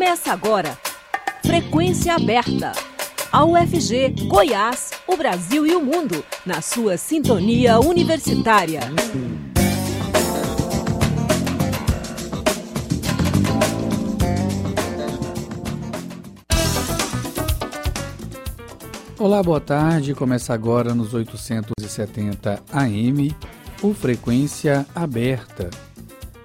Começa agora. Frequência aberta. A UFG, Goiás, o Brasil e o mundo, na sua sintonia universitária. Olá, boa tarde. Começa agora nos 870 AM, o Frequência Aberta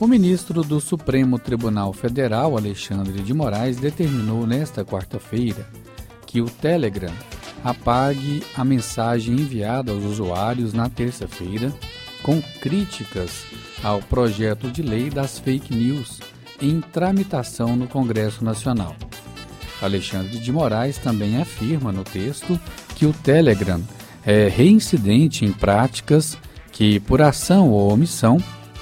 O ministro do Supremo Tribunal Federal, Alexandre de Moraes, determinou nesta quarta-feira que o Telegram apague a mensagem enviada aos usuários na terça-feira com críticas ao projeto de lei das fake news em tramitação no Congresso Nacional. Alexandre de Moraes também afirma no texto que o Telegram é reincidente em práticas que, por ação ou omissão,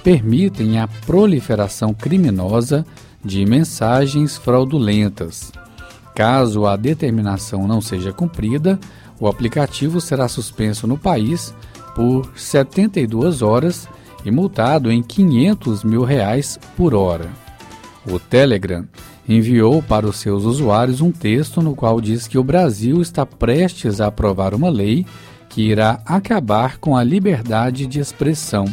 permitem a proliferação criminosa de mensagens fraudulentas. Caso a determinação não seja cumprida, o aplicativo será suspenso no país por 72 horas e multado em 500 mil reais por hora. O Telegram enviou para os seus usuários um texto no qual diz que o Brasil está prestes a aprovar uma lei que irá acabar com a liberdade de expressão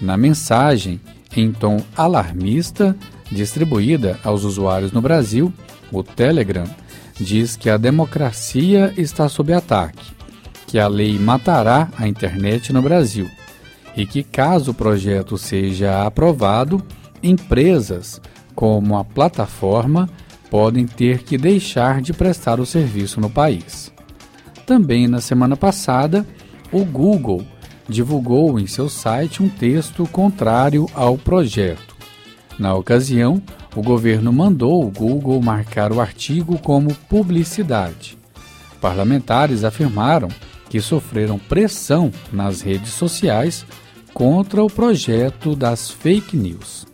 na mensagem, em tom alarmista, distribuída aos usuários no Brasil, o Telegram diz que a democracia está sob ataque, que a lei matará a internet no Brasil e que, caso o projeto seja aprovado, empresas como a plataforma podem ter que deixar de prestar o serviço no país. Também na semana passada, o Google divulgou em seu site um texto contrário ao projeto. Na ocasião, o governo mandou o Google marcar o artigo como publicidade. Parlamentares afirmaram que sofreram pressão nas redes sociais contra o projeto das fake news.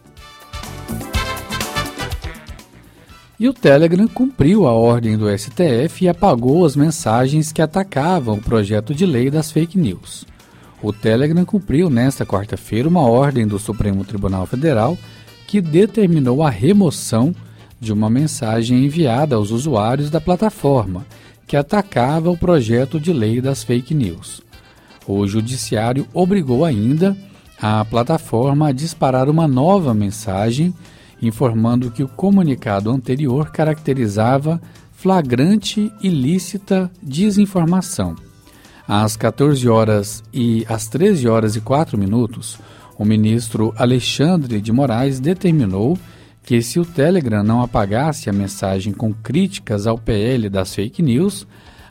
E o Telegram cumpriu a ordem do STF e apagou as mensagens que atacavam o projeto de lei das fake news. O Telegram cumpriu nesta quarta-feira uma ordem do Supremo Tribunal Federal que determinou a remoção de uma mensagem enviada aos usuários da plataforma que atacava o projeto de lei das fake news. O judiciário obrigou ainda a plataforma a disparar uma nova mensagem informando que o comunicado anterior caracterizava flagrante ilícita desinformação às 14 horas e às 13 horas e 4 minutos, o ministro Alexandre de Moraes determinou que se o Telegram não apagasse a mensagem com críticas ao PL das fake news,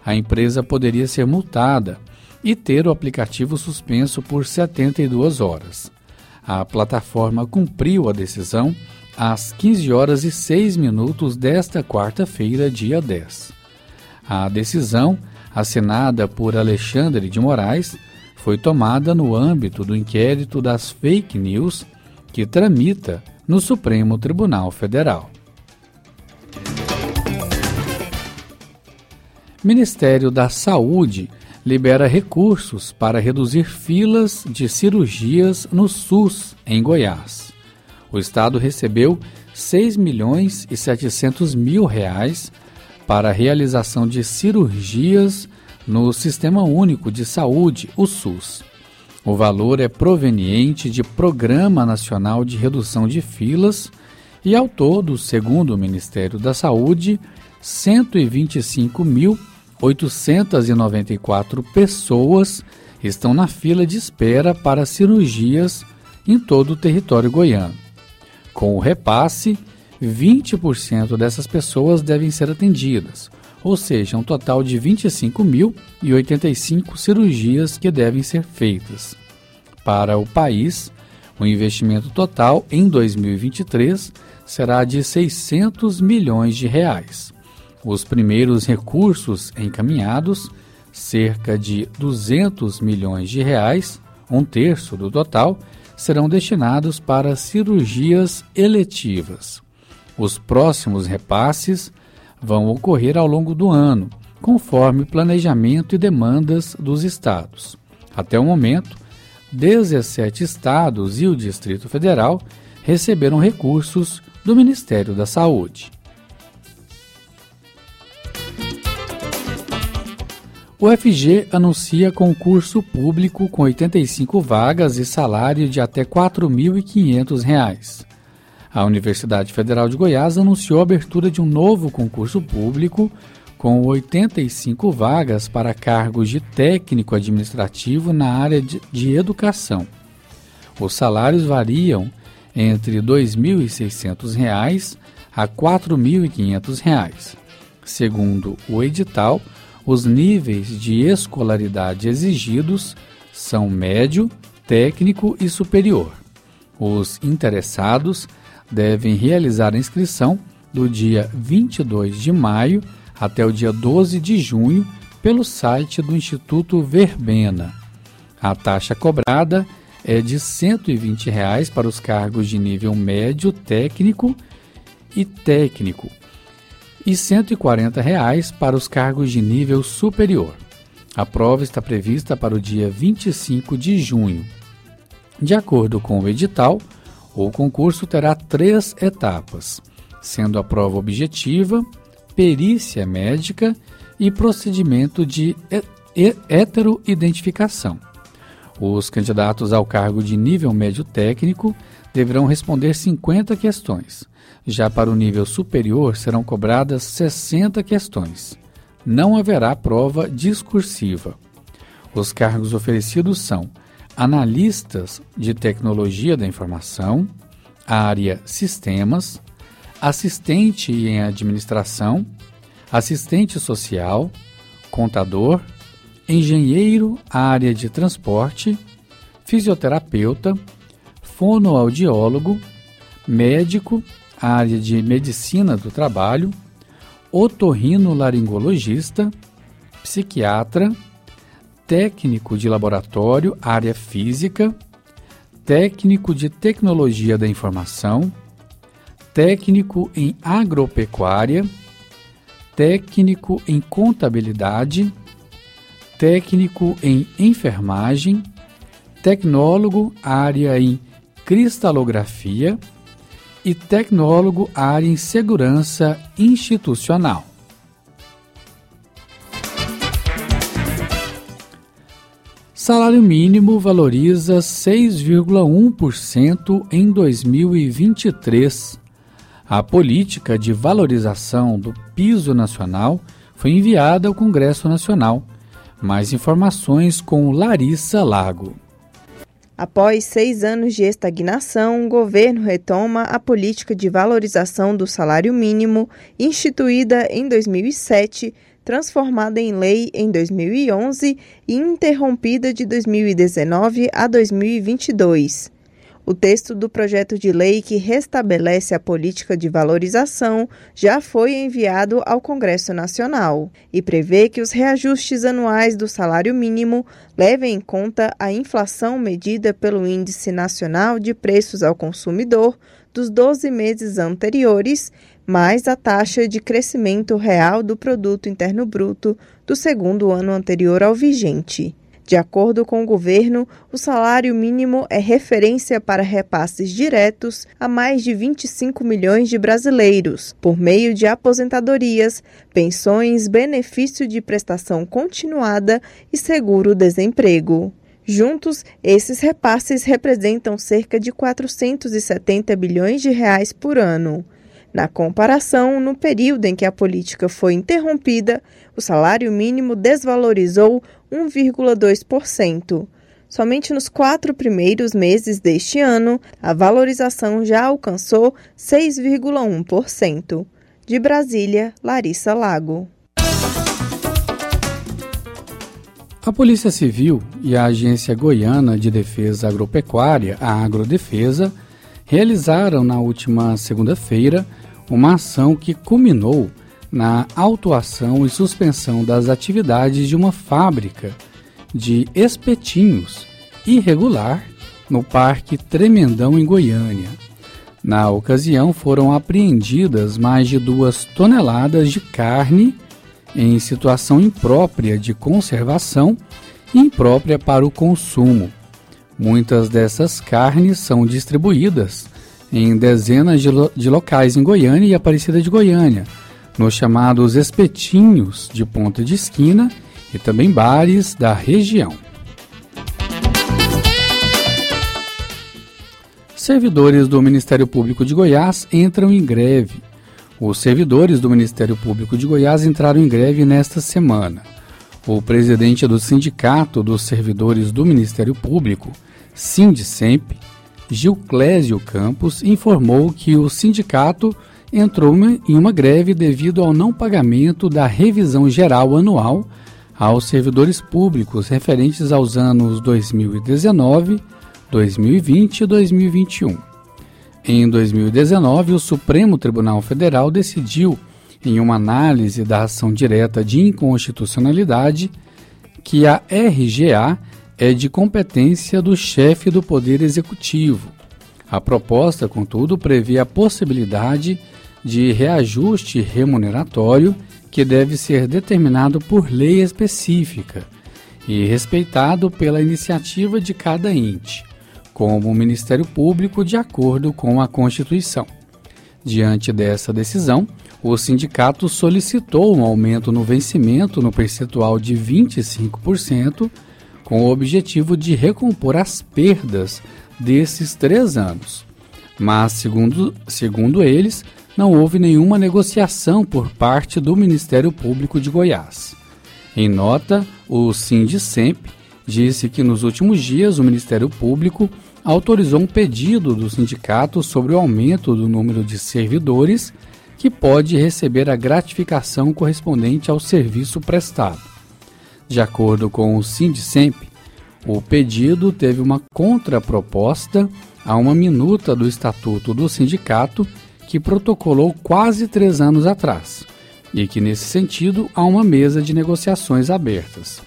a empresa poderia ser multada e ter o aplicativo suspenso por 72 horas. A plataforma cumpriu a decisão às 15 horas e 6 minutos desta quarta-feira, dia 10. A decisão assinada por Alexandre de Moraes, foi tomada no âmbito do inquérito das fake news que tramita no Supremo Tribunal Federal. Ministério da Saúde libera recursos para reduzir filas de cirurgias no SUS em Goiás. O estado recebeu 6 milhões e 700 mil reais para a realização de cirurgias no Sistema Único de Saúde, o SUS. O valor é proveniente de Programa Nacional de Redução de Filas e, ao todo, segundo o Ministério da Saúde, 125.894 pessoas estão na fila de espera para cirurgias em todo o território goiano. Com o repasse, 20% dessas pessoas devem ser atendidas, ou seja, um total de 25.085 cirurgias que devem ser feitas. Para o país, o investimento total em 2023 será de 600 milhões de reais. Os primeiros recursos encaminhados, cerca de 200 milhões de reais, um terço do total, serão destinados para cirurgias eletivas. Os próximos repasses vão ocorrer ao longo do ano, conforme planejamento e demandas dos estados. Até o momento, 17 estados e o Distrito Federal receberam recursos do Ministério da Saúde. O FG anuncia concurso público com 85 vagas e salário de até R$ 4.500. A Universidade Federal de Goiás anunciou a abertura de um novo concurso público com 85 vagas para cargos de técnico administrativo na área de, educação. Os salários variam entre R$ 2.600 a R$ 4.500. Segundo o edital, os níveis de escolaridade exigidos são médio, técnico e superior. Os interessados devem realizar a inscrição do dia 22 de maio até o dia 12 de junho pelo site do Instituto Verbena. A taxa cobrada é de 120 reais para os cargos de nível médio técnico e técnico e 140 reais para os cargos de nível superior. A prova está prevista para o dia 25 de junho. De acordo com o edital, o concurso terá três etapas, sendo a prova objetiva, perícia médica e procedimento de heteroidentificação. Os candidatos ao cargo de nível médio técnico deverão responder 50 questões. Já para o nível superior serão cobradas 60 questões. Não haverá prova discursiva. Os cargos oferecidos são analistas de tecnologia da informação, área sistemas, assistente em administração, assistente social, contador, engenheiro, área de transporte, fisioterapeuta, fonoaudiólogo, médico, área de medicina do trabalho, otorrinolaringologista, psiquiatra, técnico de laboratório, área física, técnico de tecnologia da informação, técnico em agropecuária, técnico em contabilidade, técnico em enfermagem, tecnólogo área em cristalografia e tecnólogo área em segurança institucional. Salário mínimo valoriza 6,1% em 2023. A política de valorização do piso nacional foi enviada ao Congresso Nacional. Mais informações com Larissa Lago. Após seis anos de estagnação, o governo retoma a política de valorização do salário mínimo, instituída em 2007, transformada em lei em 2011 e interrompida de 2019 a 2022. O texto do projeto de lei que restabelece a política de valorização já foi enviado ao Congresso Nacional e prevê que os reajustes anuais do salário mínimo levem em conta a inflação medida pelo Índice Nacional de Preços ao Consumidor dos 12 meses anteriores, mais a taxa de crescimento real do produto interno bruto do segundo ano anterior ao vigente. De acordo com o governo, o salário mínimo é referência para repasses diretos a mais de 25 milhões de brasileiros, por meio de aposentadorias, pensões, benefício de prestação continuada e seguro-desemprego. Juntos, esses repasses representam cerca de 470 bilhões de reais por ano. Na comparação, no período em que a política foi interrompida, o salário mínimo desvalorizou 1,2%. Somente nos quatro primeiros meses deste ano, a valorização já alcançou 6,1%. De Brasília, Larissa Lago. A Polícia Civil e a Agência Goiana de Defesa Agropecuária, a Agrodefesa, realizaram na última segunda-feira uma ação que culminou na autuação e suspensão das atividades de uma fábrica de espetinhos irregular no Parque Tremendão, em Goiânia. Na ocasião, foram apreendidas mais de duas toneladas de carne em situação imprópria de conservação e imprópria para o consumo. Muitas dessas carnes são distribuídas em dezenas de, lo de locais em Goiânia e Aparecida de Goiânia, nos chamados espetinhos de ponta de esquina e também bares da região. Servidores do Ministério Público de Goiás entram em greve. Os servidores do Ministério Público de Goiás entraram em greve nesta semana. O presidente do Sindicato dos Servidores do Ministério Público, Sindicemp, Gilclésio Campos, informou que o sindicato entrou em uma greve devido ao não pagamento da revisão geral anual aos servidores públicos referentes aos anos 2019 2020 e 2021. Em 2019, o Supremo Tribunal Federal decidiu, em uma análise da ação direta de inconstitucionalidade, que a RGA é de competência do chefe do Poder Executivo. A proposta, contudo, prevê a possibilidade de reajuste remuneratório que deve ser determinado por lei específica e respeitado pela iniciativa de cada ente como o Ministério Público de acordo com a Constituição. Diante dessa decisão, o sindicato solicitou um aumento no vencimento no percentual de 25%, com o objetivo de recompor as perdas desses três anos. Mas, segundo, segundo eles, não houve nenhuma negociação por parte do Ministério Público de Goiás. Em nota, o Sindicemp disse que nos últimos dias o Ministério Público autorizou um pedido do sindicato sobre o aumento do número de servidores que pode receber a gratificação correspondente ao serviço prestado. De acordo com o Sindicemp, o pedido teve uma contraproposta a uma minuta do Estatuto do Sindicato que protocolou quase três anos atrás, e que, nesse sentido, há uma mesa de negociações abertas.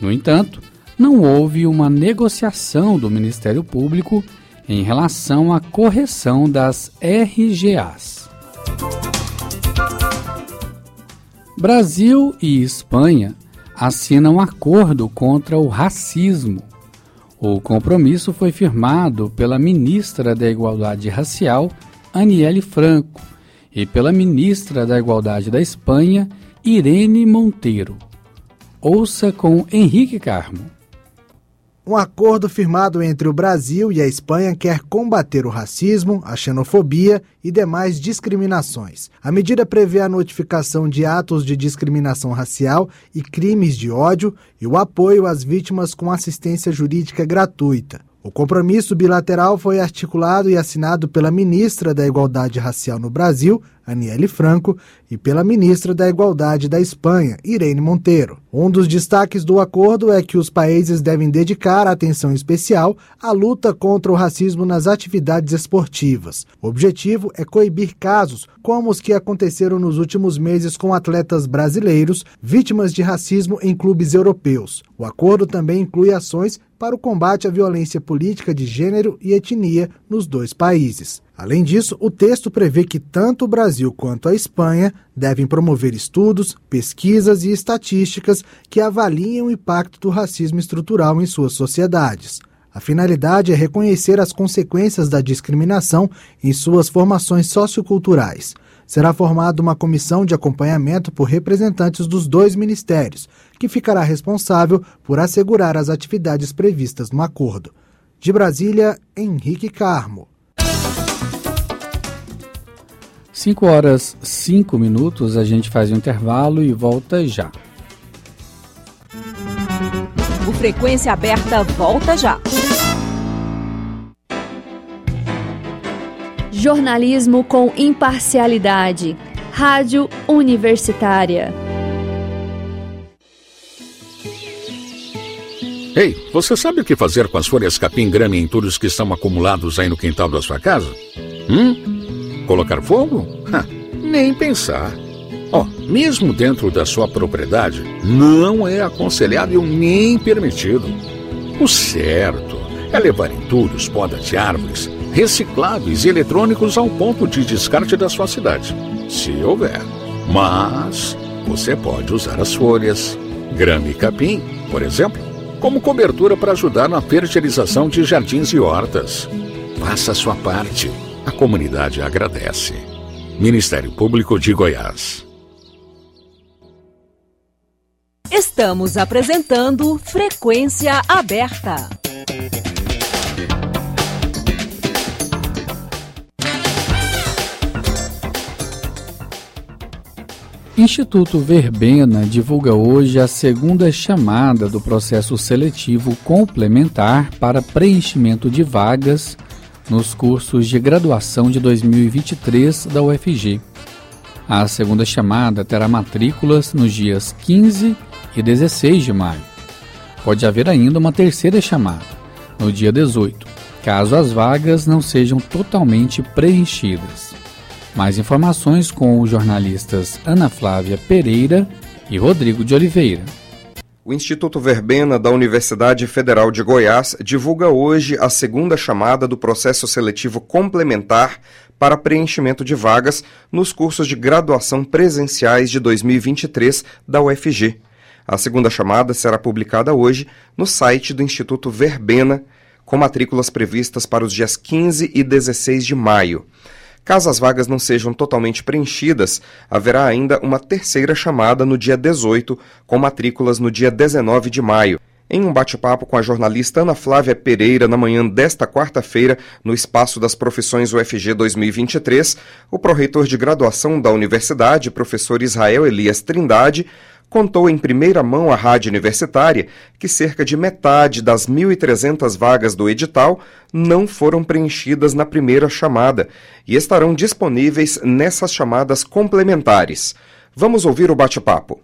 No entanto, não houve uma negociação do Ministério Público em relação à correção das RGAs. Brasil e Espanha assinam acordo contra o racismo. O compromisso foi firmado pela ministra da Igualdade Racial, Aniele Franco, e pela ministra da Igualdade da Espanha, Irene Monteiro. Ouça com Henrique Carmo. Um acordo firmado entre o Brasil e a Espanha quer combater o racismo, a xenofobia e demais discriminações. A medida prevê a notificação de atos de discriminação racial e crimes de ódio e o apoio às vítimas com assistência jurídica gratuita. O compromisso bilateral foi articulado e assinado pela ministra da Igualdade Racial no Brasil, Aniele Franco, e pela ministra da Igualdade da Espanha, Irene Monteiro. Um dos destaques do acordo é que os países devem dedicar atenção especial à luta contra o racismo nas atividades esportivas. O objetivo é coibir casos como os que aconteceram nos últimos meses com atletas brasileiros vítimas de racismo em clubes europeus. O acordo também inclui ações para o combate à violência política de gênero e etnia nos dois países. Além disso, o texto prevê que tanto o Brasil quanto a Espanha devem promover estudos, pesquisas e estatísticas que avaliem o impacto do racismo estrutural em suas sociedades. A finalidade é reconhecer as consequências da discriminação em suas formações socioculturais. Será formada uma comissão de acompanhamento por representantes dos dois ministérios, que ficará responsável por assegurar as atividades previstas no acordo. De Brasília, Henrique Carmo. 5 horas 5 minutos, a gente faz um intervalo e volta já. O Frequência Aberta volta já. Jornalismo com imparcialidade. Rádio Universitária. Ei, você sabe o que fazer com as folhas capim grama e entulhos que estão acumulados aí no quintal da sua casa? Hum? Colocar fogo? Ha, nem pensar. Ó, oh, mesmo dentro da sua propriedade, não é aconselhável nem permitido. O certo é levar entulhos, poda de árvores, recicláveis e eletrônicos ao ponto de descarte da sua cidade, se houver. Mas você pode usar as folhas, grama e capim, por exemplo, como cobertura para ajudar na fertilização de jardins e hortas. Faça a sua parte. A comunidade agradece. Ministério Público de Goiás. Estamos apresentando Frequência Aberta. Instituto Verbena divulga hoje a segunda chamada do processo seletivo complementar para preenchimento de vagas nos cursos de graduação de 2023 da UFG. A segunda chamada terá matrículas nos dias 15 e 16 de maio. Pode haver ainda uma terceira chamada, no dia 18, caso as vagas não sejam totalmente preenchidas. Mais informações com os jornalistas Ana Flávia Pereira e Rodrigo de Oliveira. O Instituto Verbena da Universidade Federal de Goiás divulga hoje a segunda chamada do processo seletivo complementar para preenchimento de vagas nos cursos de graduação presenciais de 2023 da UFG. A segunda chamada será publicada hoje no site do Instituto Verbena, com matrículas previstas para os dias 15 e 16 de maio. Caso as vagas não sejam totalmente preenchidas, haverá ainda uma terceira chamada no dia 18, com matrículas no dia 19 de maio. Em um bate-papo com a jornalista Ana Flávia Pereira na manhã desta quarta-feira, no Espaço das Profissões UFG 2023, o pró-reitor de graduação da universidade, professor Israel Elias Trindade, contou em primeira mão à rádio universitária que cerca de metade das 1.300 vagas do edital não foram preenchidas na primeira chamada e estarão disponíveis nessas chamadas complementares. Vamos ouvir o bate-papo.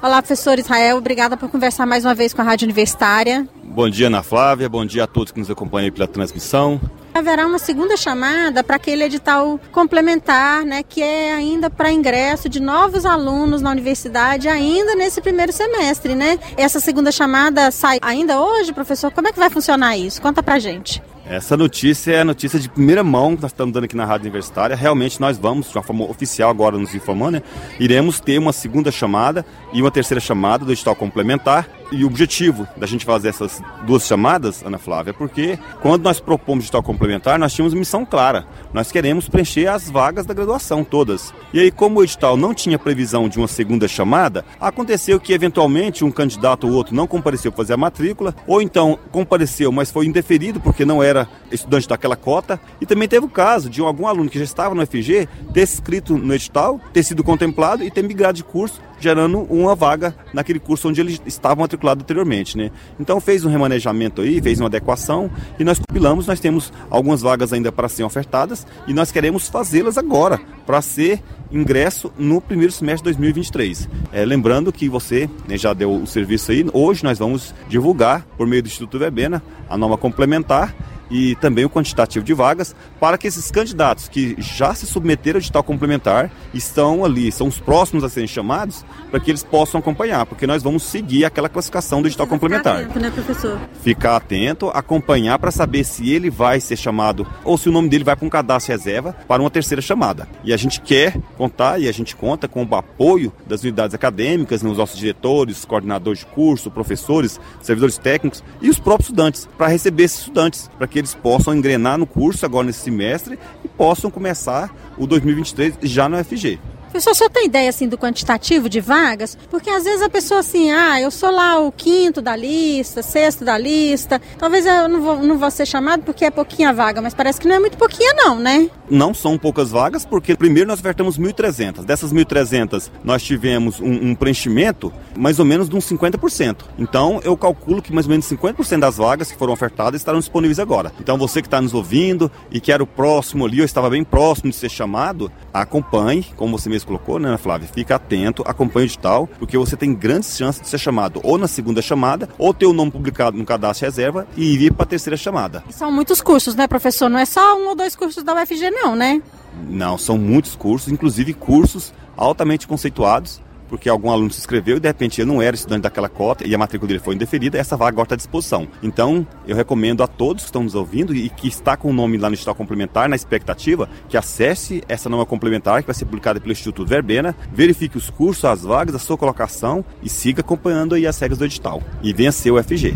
Olá, professor Israel, obrigada por conversar mais uma vez com a Rádio Universitária. Bom dia, Ana Flávia, bom dia a todos que nos acompanham pela transmissão. Haverá uma segunda chamada para aquele edital complementar, né, que é ainda para ingresso de novos alunos na universidade, ainda nesse primeiro semestre, né? Essa segunda chamada sai ainda hoje, professor? Como é que vai funcionar isso? Conta pra gente. Essa notícia é a notícia de primeira mão que nós estamos dando aqui na Rádio Universitária. Realmente nós vamos, de uma forma oficial agora nos informando, né? iremos ter uma segunda chamada e uma terceira chamada do edital complementar. E o objetivo da gente fazer essas duas chamadas, Ana Flávia, é porque quando nós propomos edital complementar, nós tínhamos missão clara. Nós queremos preencher as vagas da graduação todas. E aí, como o edital não tinha previsão de uma segunda chamada, aconteceu que eventualmente um candidato ou outro não compareceu para fazer a matrícula, ou então compareceu, mas foi indeferido porque não era estudante daquela cota. E também teve o caso de algum aluno que já estava no FG ter escrito no edital, ter sido contemplado e ter migrado de curso gerando uma vaga naquele curso onde ele estava matriculado anteriormente, né? Então fez um remanejamento aí, fez uma adequação e nós compilamos, nós temos algumas vagas ainda para serem ofertadas e nós queremos fazê-las agora para ser ingresso no primeiro semestre de 2023. É, lembrando que você né, já deu o serviço aí, hoje nós vamos divulgar por meio do Instituto Verbena a norma complementar e também o quantitativo de vagas para que esses candidatos que já se submeteram a edital complementar estão ali, são os próximos a serem chamados, para que eles possam acompanhar, porque nós vamos seguir aquela classificação do edital Precisa complementar. Ficar atento, né, professor? Ficar atento, acompanhar para saber se ele vai ser chamado ou se o nome dele vai para um cadastro reserva para uma terceira chamada. E a gente quer contar e a gente conta com o apoio das unidades acadêmicas, nos nossos diretores, coordenadores de curso, professores, servidores técnicos e os próprios estudantes, para receber esses estudantes, para que que eles possam engrenar no curso agora nesse semestre e possam começar o 2023 já no FG. O senhor tem ideia assim do quantitativo de vagas? Porque às vezes a pessoa assim, ah, eu sou lá o quinto da lista, sexto da lista, talvez eu não vou, não vou ser chamado porque é pouquinha vaga, mas parece que não é muito pouquinha não, né? Não são poucas vagas, porque primeiro nós ofertamos 1.300. Dessas 1.300, nós tivemos um, um, preenchimento mais ou menos de uns 50%. Então, eu calculo que mais ou menos 50% das vagas que foram ofertadas estarão disponíveis agora. Então, você que está nos ouvindo e que era o próximo ali, ou estava bem próximo de ser chamado, acompanhe, como você mesmo colocou, né, Flávia? Fica atento, acompanhe o edital, porque você tem grandes chances de ser chamado ou na segunda chamada, ou ter o nome publicado no cadastro reserva e ir para a terceira chamada. São muitos cursos, né, professor? Não é só um ou dois cursos da UFG, não, né? Não, são muitos cursos, inclusive cursos altamente conceituados porque algum aluno se inscreveu e de repente ele não era estudante daquela cota e a matrícula dele foi indeferida, essa vaga agora está à disposição. Então, eu recomendo a todos que estão nos ouvindo e que está com o nome lá no edital complementar, na expectativa, que acesse essa nova complementar que vai ser publicada pelo Instituto Verbena, verifique os cursos, as vagas, a sua colocação e siga acompanhando aí as regras do edital. E venha ser o FG.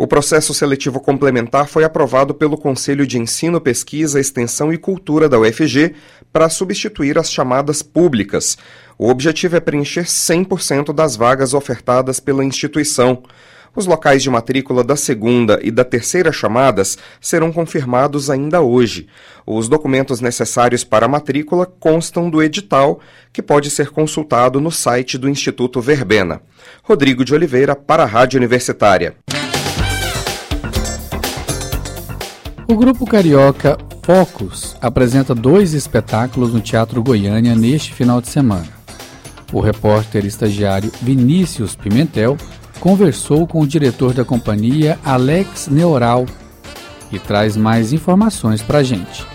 O processo seletivo complementar foi aprovado pelo Conselho de Ensino, Pesquisa, Extensão e Cultura da UFG para substituir as chamadas públicas. O objetivo é preencher 100% das vagas ofertadas pela instituição. Os locais de matrícula da segunda e da terceira chamadas serão confirmados ainda hoje. Os documentos necessários para a matrícula constam do edital, que pode ser consultado no site do Instituto Verbena. Rodrigo de Oliveira, para a Rádio Universitária. O grupo carioca Focus apresenta dois espetáculos no Teatro Goiânia neste final de semana. O repórter estagiário Vinícius Pimentel conversou com o diretor da companhia Alex Neural e traz mais informações para a gente.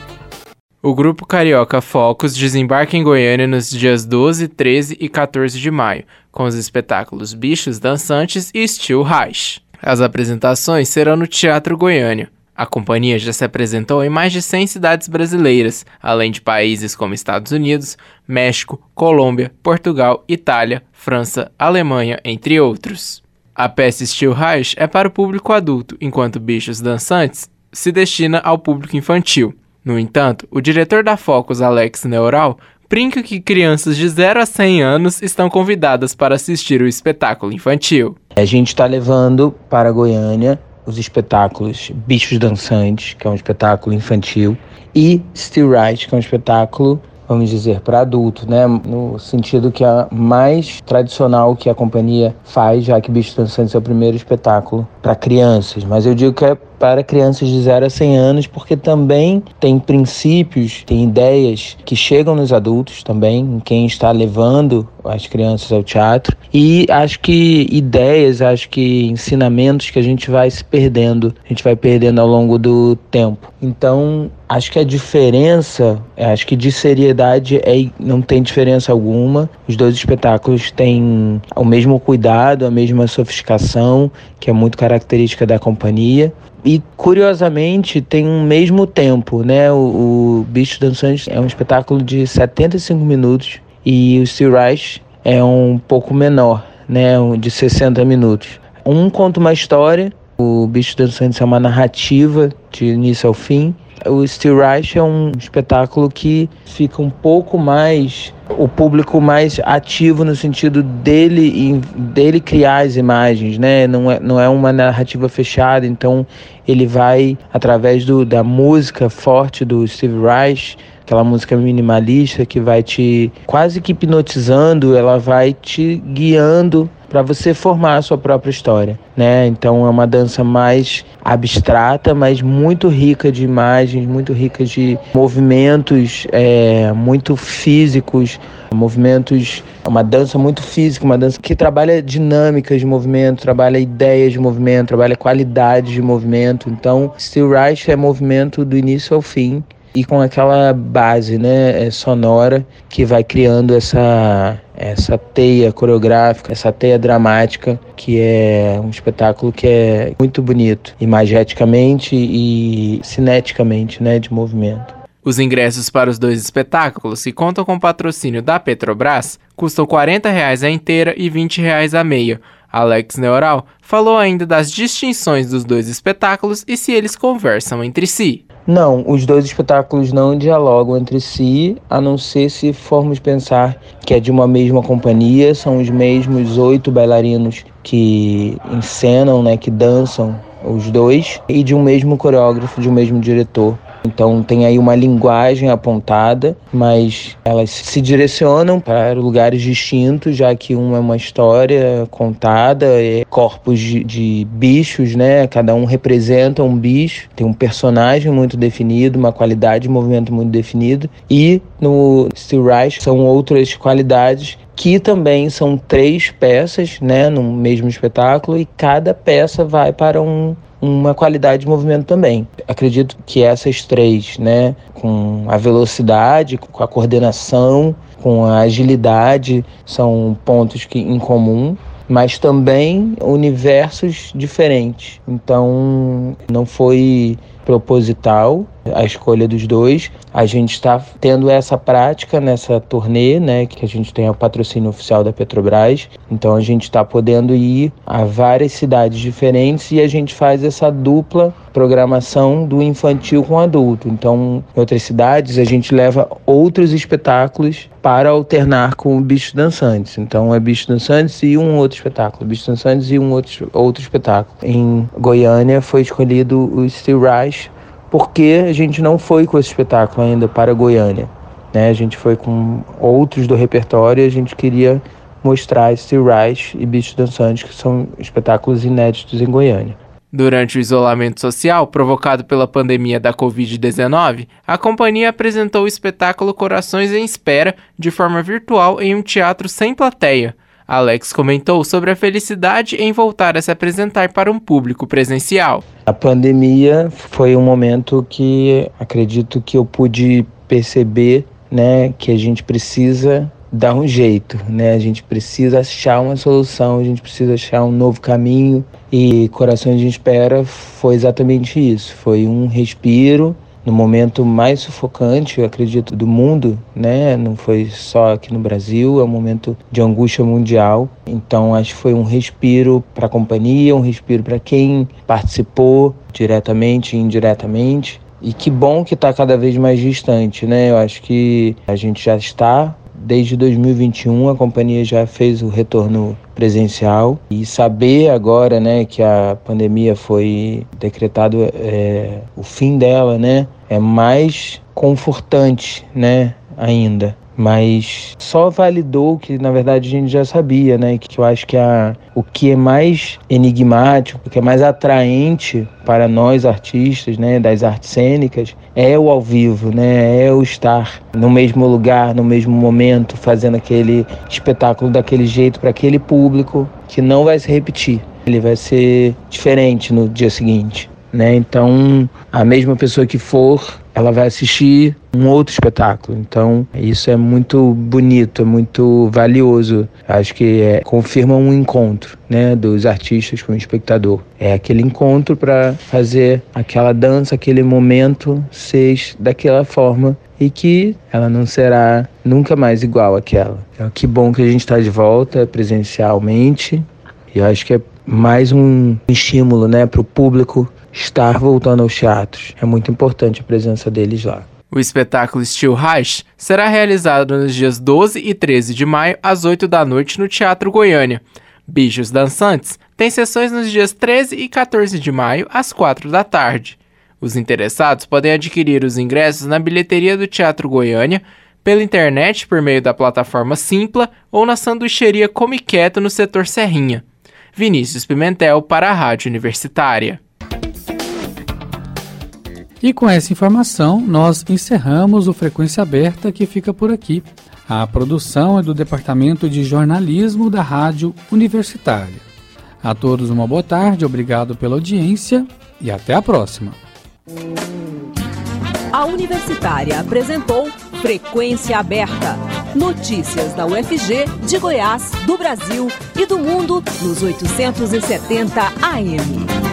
O grupo carioca Focus desembarca em Goiânia nos dias 12, 13 e 14 de maio, com os espetáculos Bichos Dançantes e Steel Reich. As apresentações serão no Teatro Goiânia. A companhia já se apresentou em mais de 100 cidades brasileiras, além de países como Estados Unidos, México, Colômbia, Portugal, Itália, França, Alemanha, entre outros. A peça Steel Reich é para o público adulto, enquanto Bichos Dançantes se destina ao público infantil. No entanto, o diretor da Focus, Alex Neural, brinca que crianças de 0 a 100 anos estão convidadas para assistir o espetáculo infantil. A gente está levando para Goiânia os espetáculos Bichos Dançantes, que é um espetáculo infantil, e Still Right, que é um espetáculo, vamos dizer, para adulto, né? No sentido que é mais tradicional que a companhia faz, já que Bichos Dançantes é o primeiro espetáculo para crianças. Mas eu digo que é para crianças de 0 a 100 anos, porque também tem princípios, tem ideias que chegam nos adultos também, quem está levando as crianças ao teatro. E acho que ideias, acho que ensinamentos que a gente vai se perdendo, a gente vai perdendo ao longo do tempo. Então, acho que a diferença, acho que de seriedade é, não tem diferença alguma. Os dois espetáculos têm o mesmo cuidado, a mesma sofisticação, que é muito característica da companhia. E curiosamente tem um mesmo tempo, né? O, o Bicho Dançante é um espetáculo de 75 minutos e o Steel Rush é um pouco menor, né? De 60 minutos. Um conta uma história, o Bicho Dançante é uma narrativa de início ao fim. O Steel Rush é um espetáculo que fica um pouco mais o público mais ativo no sentido dele dele criar as imagens, né? Não é, não é uma narrativa fechada, então ele vai através do, da música forte do Steve Reich, aquela música minimalista que vai te quase que hipnotizando, ela vai te guiando para você formar a sua própria história, né? Então é uma dança mais abstrata, mas muito rica de imagens, muito rica de movimentos, é, muito físicos, movimentos, uma dança muito física, uma dança que trabalha dinâmicas de movimento, trabalha ideias de movimento, trabalha qualidade de movimento. Então, Still Right é movimento do início ao fim e com aquela base né, é, sonora que vai criando essa, essa teia coreográfica, essa teia dramática, que é um espetáculo que é muito bonito, imageticamente e cineticamente, né, de movimento. Os ingressos para os dois espetáculos, que contam com patrocínio da Petrobras, custam R$ 40 a inteira e R$ 20 a meia. Alex Neural falou ainda das distinções dos dois espetáculos e se eles conversam entre si. Não, os dois espetáculos não dialogam entre si, a não ser se formos pensar que é de uma mesma companhia, são os mesmos oito bailarinos que encenam, né, que dançam os dois, e de um mesmo coreógrafo, de um mesmo diretor. Então tem aí uma linguagem apontada, mas elas se direcionam para lugares distintos, já que uma é uma história contada, é corpos de, de bichos, né? Cada um representa um bicho, tem um personagem muito definido, uma qualidade de movimento muito definido. E no Steel Reich são outras qualidades que também são três peças, né, no mesmo espetáculo e cada peça vai para um, uma qualidade de movimento também. Acredito que essas três, né, com a velocidade, com a coordenação, com a agilidade, são pontos que em comum, mas também universos diferentes. Então, não foi proposital a escolha dos dois. A gente está tendo essa prática nessa turnê, né, que a gente tem o patrocínio oficial da Petrobras. Então a gente está podendo ir a várias cidades diferentes e a gente faz essa dupla programação do infantil com adulto. Então, em outras cidades a gente leva outros espetáculos para alternar com o Bichos Dançantes. Então é Bichos Dançantes e um outro espetáculo, Bichos Dançantes e um outro, outro espetáculo. Em Goiânia foi escolhido o Steel Rush porque a gente não foi com esse espetáculo ainda para Goiânia. Né? A gente foi com outros do repertório e a gente queria mostrar Steel Rice e Bichos Dançantes, que são espetáculos inéditos em Goiânia. Durante o isolamento social provocado pela pandemia da Covid-19, a companhia apresentou o espetáculo Corações em Espera de forma virtual em um teatro sem plateia. Alex comentou sobre a felicidade em voltar a se apresentar para um público presencial. A pandemia foi um momento que acredito que eu pude perceber, né, que a gente precisa dar um jeito, né? A gente precisa achar uma solução, a gente precisa achar um novo caminho e Corações de Espera foi exatamente isso, foi um respiro no momento mais sufocante, eu acredito, do mundo, né? Não foi só aqui no Brasil, é um momento de angústia mundial. Então, acho que foi um respiro para a companhia, um respiro para quem participou diretamente e indiretamente. E que bom que está cada vez mais distante, né? Eu acho que a gente já está Desde 2021 a companhia já fez o retorno presencial. E saber agora, né, que a pandemia foi decretado é, o fim dela, né, é mais confortante, né, ainda mas só validou que na verdade a gente já sabia, né? Que eu acho que a, o que é mais enigmático, o que é mais atraente para nós artistas, né, das artes cênicas, é o ao vivo, né? É o estar no mesmo lugar, no mesmo momento, fazendo aquele espetáculo daquele jeito para aquele público que não vai se repetir. Ele vai ser diferente no dia seguinte, né? Então, a mesma pessoa que for ela vai assistir um outro espetáculo. Então, isso é muito bonito, é muito valioso. Acho que é, confirma um encontro né, dos artistas com o espectador. É aquele encontro para fazer aquela dança, aquele momento ser daquela forma e que ela não será nunca mais igual àquela. É que bom que a gente está de volta presencialmente e eu acho que é mais um estímulo né, para o público estar voltando aos teatros. É muito importante a presença deles lá. O espetáculo Steel Reich será realizado nos dias 12 e 13 de maio, às 8 da noite, no Teatro Goiânia. Bichos Dançantes tem sessões nos dias 13 e 14 de maio, às 4 da tarde. Os interessados podem adquirir os ingressos na bilheteria do Teatro Goiânia, pela internet por meio da plataforma Simpla ou na sanduicheria Comiqueto no setor Serrinha. Vinícius Pimentel para a Rádio Universitária. E com essa informação, nós encerramos o Frequência Aberta que fica por aqui. A produção é do Departamento de Jornalismo da Rádio Universitária. A todos uma boa tarde, obrigado pela audiência e até a próxima. A Universitária apresentou Frequência Aberta. Notícias da UFG, de Goiás, do Brasil e do mundo nos 870 AM.